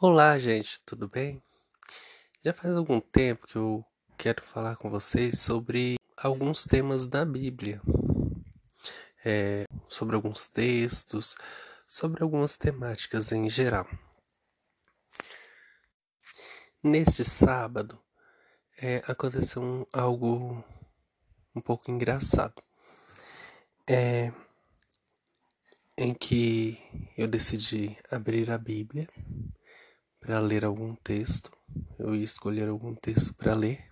Olá, gente, tudo bem? Já faz algum tempo que eu quero falar com vocês sobre alguns temas da Bíblia, é, sobre alguns textos, sobre algumas temáticas em geral. Neste sábado, é, aconteceu um, algo um pouco engraçado. É, em que eu decidi abrir a Bíblia para ler algum texto. Eu ia escolher algum texto para ler.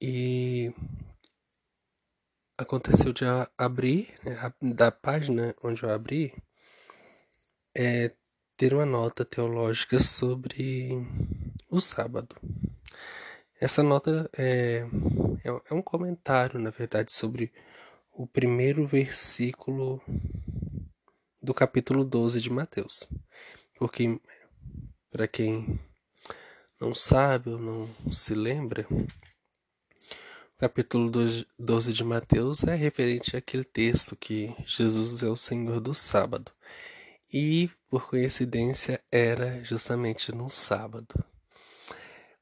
E aconteceu de abrir, né, da página onde eu abri, é ter uma nota teológica sobre o sábado. Essa nota é, é, é um comentário, na verdade, sobre o primeiro versículo do capítulo 12 de Mateus. Porque para quem não sabe ou não se lembra, o capítulo 12 de Mateus é referente àquele texto que Jesus é o Senhor do sábado. E, por coincidência, era justamente no sábado.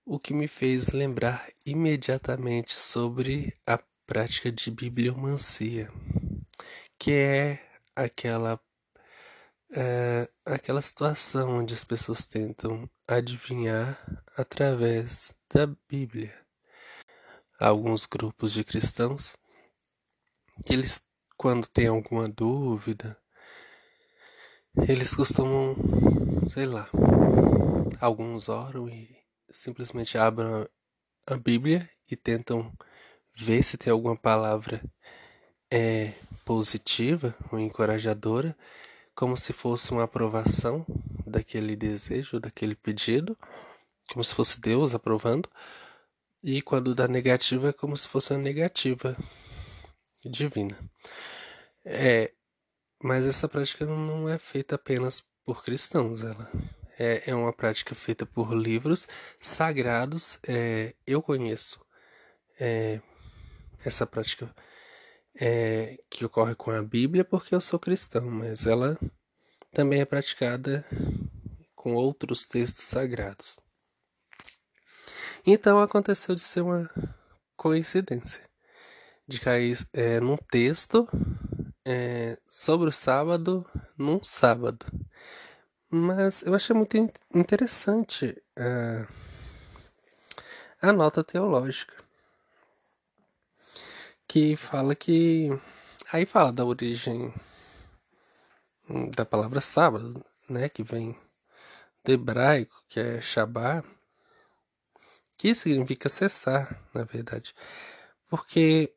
O que me fez lembrar imediatamente sobre a prática de bibliomancia, que é aquela é aquela situação onde as pessoas tentam adivinhar através da Bíblia. Alguns grupos de cristãos eles, quando têm alguma dúvida, eles costumam, sei lá, alguns oram e simplesmente abrem a Bíblia e tentam ver se tem alguma palavra é, positiva ou encorajadora como se fosse uma aprovação daquele desejo, daquele pedido, como se fosse Deus aprovando, e quando dá negativa é como se fosse uma negativa divina. É, mas essa prática não é feita apenas por cristãos, ela é, é uma prática feita por livros sagrados. É, eu conheço é, essa prática é, que ocorre com a Bíblia porque eu sou cristão, mas ela também é praticada com outros textos sagrados. Então aconteceu de ser uma coincidência de cair é, num texto é, sobre o sábado num sábado. Mas eu achei muito interessante a, a nota teológica que fala que. Aí fala da origem da palavra sábado, né? Que vem do hebraico, que é Shabá, que significa cessar, na verdade. Porque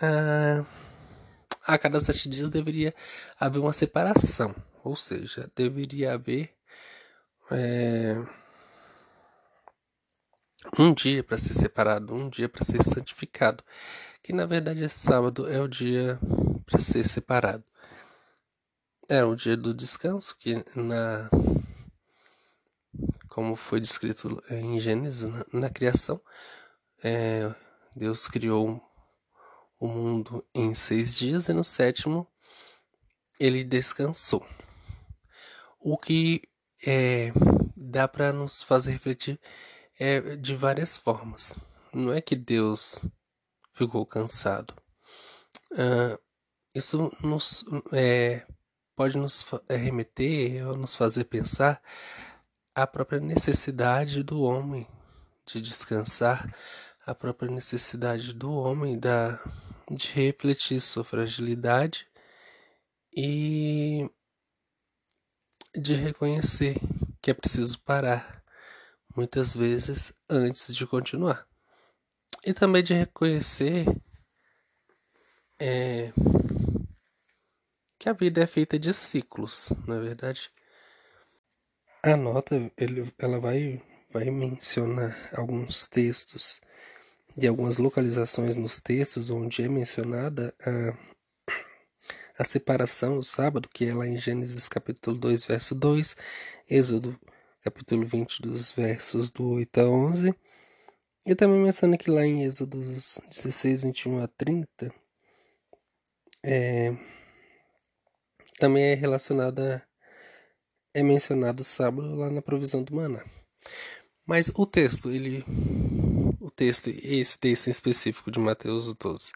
ah, a cada sete dias deveria haver uma separação, ou seja, deveria haver é, um dia para ser separado, um dia para ser santificado que na verdade esse sábado é o dia para ser separado. É o dia do descanso, que na como foi descrito é, em Gênesis, na, na criação, é, Deus criou o mundo em seis dias e no sétimo ele descansou. O que é, dá para nos fazer refletir é, de várias formas. Não é que Deus ficou cansado. Uh, isso nos, é, pode nos é, remeter ou nos fazer pensar a própria necessidade do homem de descansar, a própria necessidade do homem da, de refletir sua fragilidade e de reconhecer que é preciso parar muitas vezes antes de continuar e também de reconhecer é, que a vida é feita de ciclos, na é verdade. A nota ele, ela vai, vai mencionar alguns textos e algumas localizações nos textos onde é mencionada a, a separação do sábado, que é lá em Gênesis capítulo 2, verso 2, Êxodo capítulo 20, dos versos do 8 a 11, e também menciona que lá em Êxodo 16, 21 a 30, é, também é relacionada é mencionado sábado lá na provisão do maná. Mas o texto, ele o texto, esse texto em específico de Mateus 12,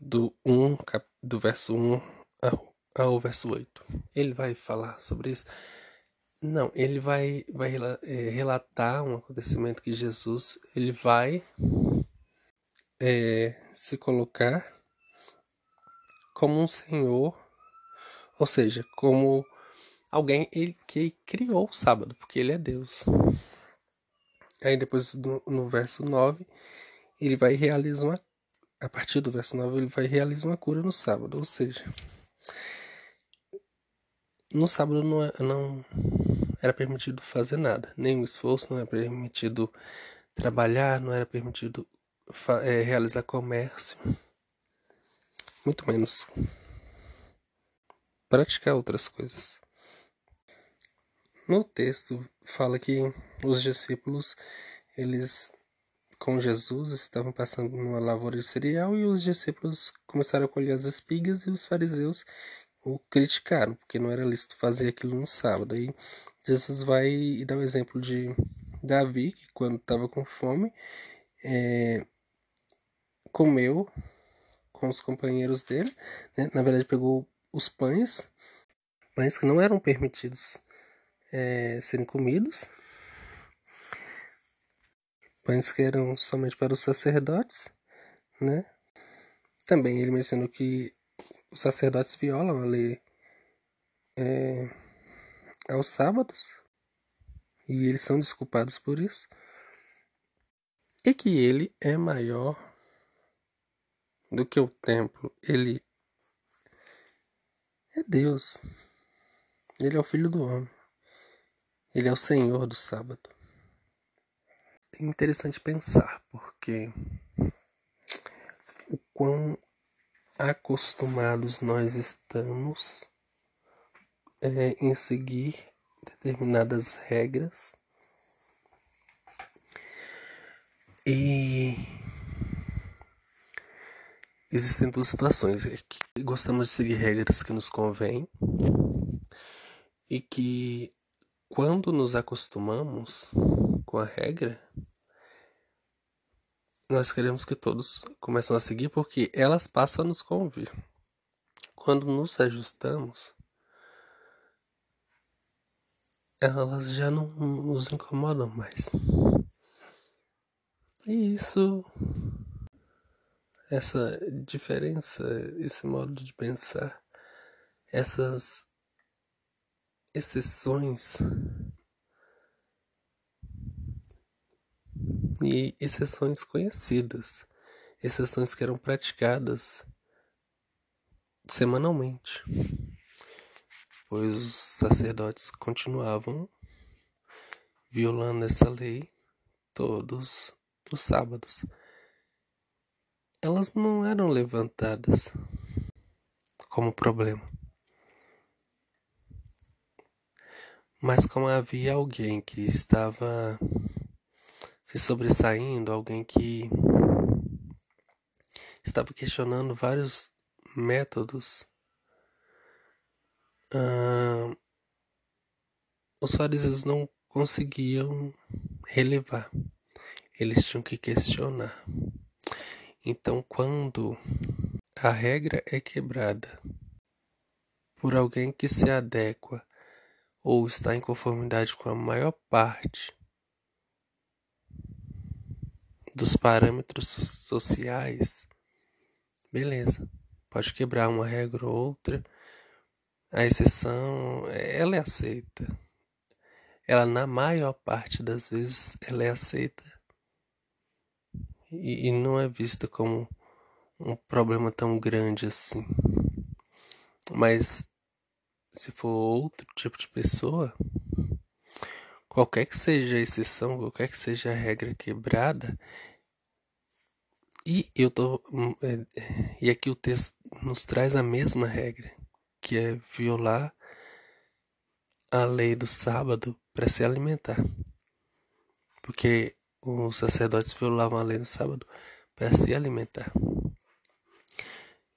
do 1, do verso 1 ao, ao verso 8. Ele vai falar sobre isso? Não, ele vai, vai é, relatar um acontecimento que Jesus ele vai é, se colocar como um senhor, ou seja, como alguém ele, que criou o sábado, porque ele é Deus. Aí depois no, no verso 9, ele vai realizar uma a partir do verso 9 ele vai realizar uma cura no sábado, ou seja, no sábado não, é, não era permitido fazer nada, nenhum esforço, não era permitido trabalhar, não era permitido é, realizar comércio, muito menos praticar outras coisas. No texto fala que os discípulos eles com Jesus estavam passando numa lavoura de cereal e os discípulos começaram a colher as espigas e os fariseus o criticaram porque não era lícito fazer aquilo no sábado. Aí Jesus vai e dá o exemplo de Davi que quando estava com fome é, comeu com os companheiros dele, né? na verdade pegou os pães, pães que não eram permitidos é, serem comidos, pães que eram somente para os sacerdotes, né? Também ele mencionou que os sacerdotes violam a lei. É, aos sábados. E eles são desculpados por isso, e que ele é maior do que o templo, ele é Deus, ele é o Filho do Homem. Ele é o Senhor do sábado. É interessante pensar, porque o quão acostumados nós estamos é, em seguir determinadas regras. E existem duas situações é que gostamos de seguir regras que nos convêm e que quando nos acostumamos com a regra, nós queremos que todos comecem a seguir porque elas passam a nos convir. Quando nos ajustamos, elas já não nos incomodam mais. E isso, essa diferença, esse modo de pensar, essas exceções e exceções conhecidas, exceções que eram praticadas semanalmente, pois os sacerdotes continuavam violando essa lei todos os sábados. Elas não eram levantadas como problema. Mas como havia alguém que estava se sobressaindo, alguém que estava questionando vários métodos, uh, os fariseus não conseguiam relevar, eles tinham que questionar. Então, quando a regra é quebrada por alguém que se adequa ou está em conformidade com a maior parte dos parâmetros sociais, beleza. Pode quebrar uma regra ou outra. A exceção, ela é aceita. Ela, na maior parte das vezes, ela é aceita. E, e não é vista como um problema tão grande assim. Mas se for outro tipo de pessoa, qualquer que seja a exceção, qualquer que seja a regra quebrada, e eu tô hum, é, e aqui o texto nos traz a mesma regra, que é violar a lei do sábado para se alimentar. Porque os sacerdotes violavam a lei do sábado para se alimentar.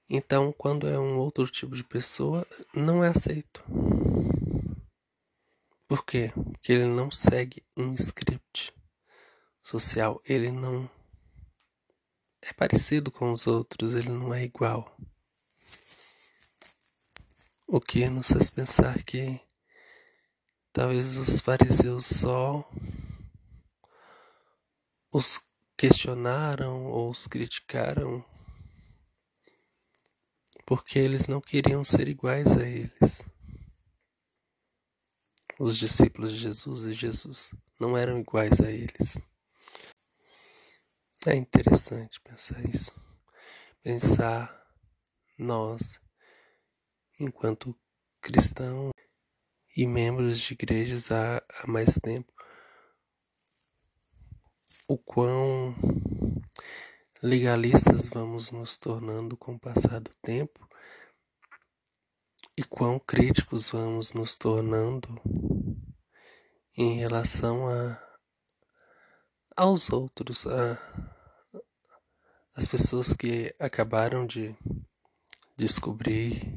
Então, quando é um outro tipo de pessoa, não é aceito. Por quê? Porque ele não segue um script social, ele não é parecido com os outros, ele não é igual. O que nos faz pensar que talvez os fariseus só os questionaram ou os criticaram porque eles não queriam ser iguais a eles. Os discípulos de Jesus e Jesus não eram iguais a eles. É interessante pensar isso. Pensar nós, enquanto cristãos e membros de igrejas há, há mais tempo, o quão legalistas vamos nos tornando com o passar do tempo e quão críticos vamos nos tornando em relação a aos outros, a as pessoas que acabaram de descobrir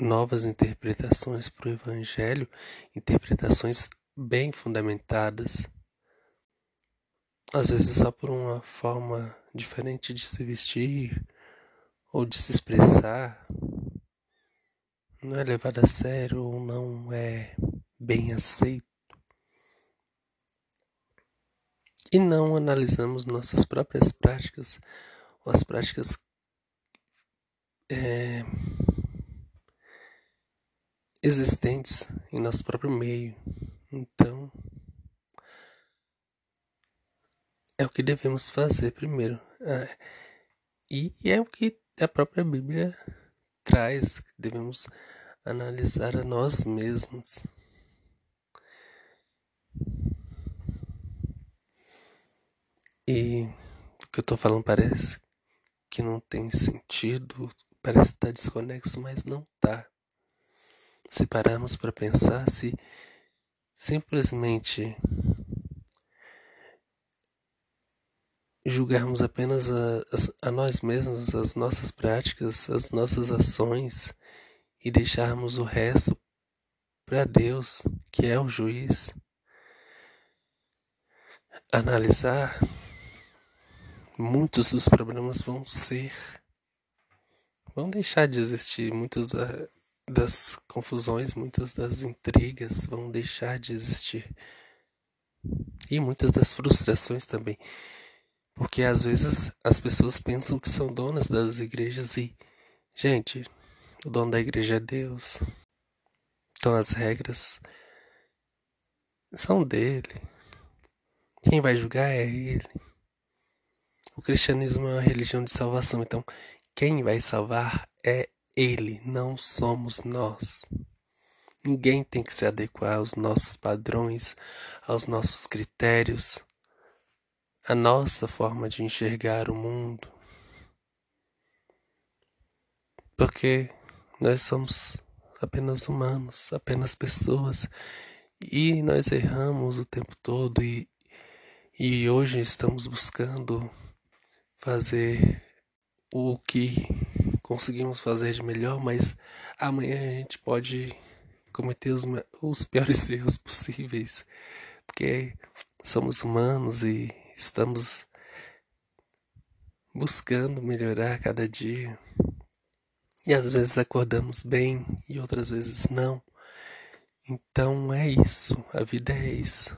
novas interpretações para o Evangelho, interpretações bem fundamentadas às vezes só por uma forma diferente de se vestir ou de se expressar, não é levado a sério ou não é bem aceito. E não analisamos nossas próprias práticas ou as práticas é, existentes em nosso próprio meio. Então, é o que devemos fazer primeiro. Ah, e é o que a própria Bíblia traz, devemos analisar a nós mesmos. E o que eu estou falando parece que não tem sentido, parece estar desconexo, mas não está. Se pararmos para pensar, se simplesmente julgarmos apenas a, a, nós mesmos, as nossas práticas, as nossas ações e deixarmos o resto para Deus, que é o juiz, analisar, muitos dos problemas vão ser, vão deixar de existir, muitas das confusões, muitas das intrigas vão deixar de existir. E muitas das frustrações também. Porque às vezes as pessoas pensam que são donas das igrejas e, gente, o dono da igreja é Deus. Então as regras são dele. Quem vai julgar é ele. O cristianismo é uma religião de salvação, então quem vai salvar é ele, não somos nós. Ninguém tem que se adequar aos nossos padrões, aos nossos critérios a nossa forma de enxergar o mundo. Porque nós somos apenas humanos, apenas pessoas, e nós erramos o tempo todo e, e hoje estamos buscando fazer o que conseguimos fazer de melhor, mas amanhã a gente pode cometer os, os piores erros possíveis, porque somos humanos e estamos buscando melhorar cada dia. E às vezes acordamos bem e outras vezes não. Então é isso, a vida é isso.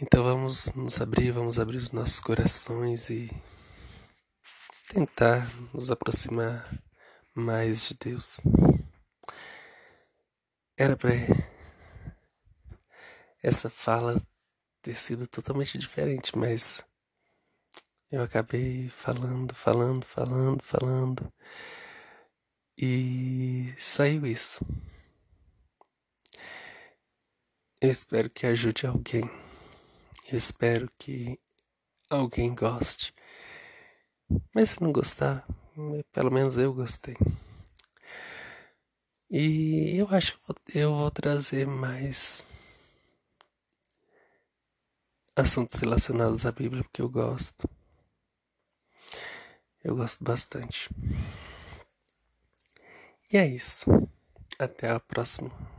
Então vamos nos abrir, vamos abrir os nossos corações e tentar nos aproximar mais de Deus. Era para essa fala ter sido totalmente diferente, mas eu acabei falando, falando, falando, falando e saiu isso. Eu espero que ajude alguém. Eu espero que alguém goste. Mas se não gostar, pelo menos eu gostei. E eu acho que eu vou trazer mais assuntos relacionados à Bíblia porque eu gosto. Eu gosto bastante. E é isso. Até a próxima.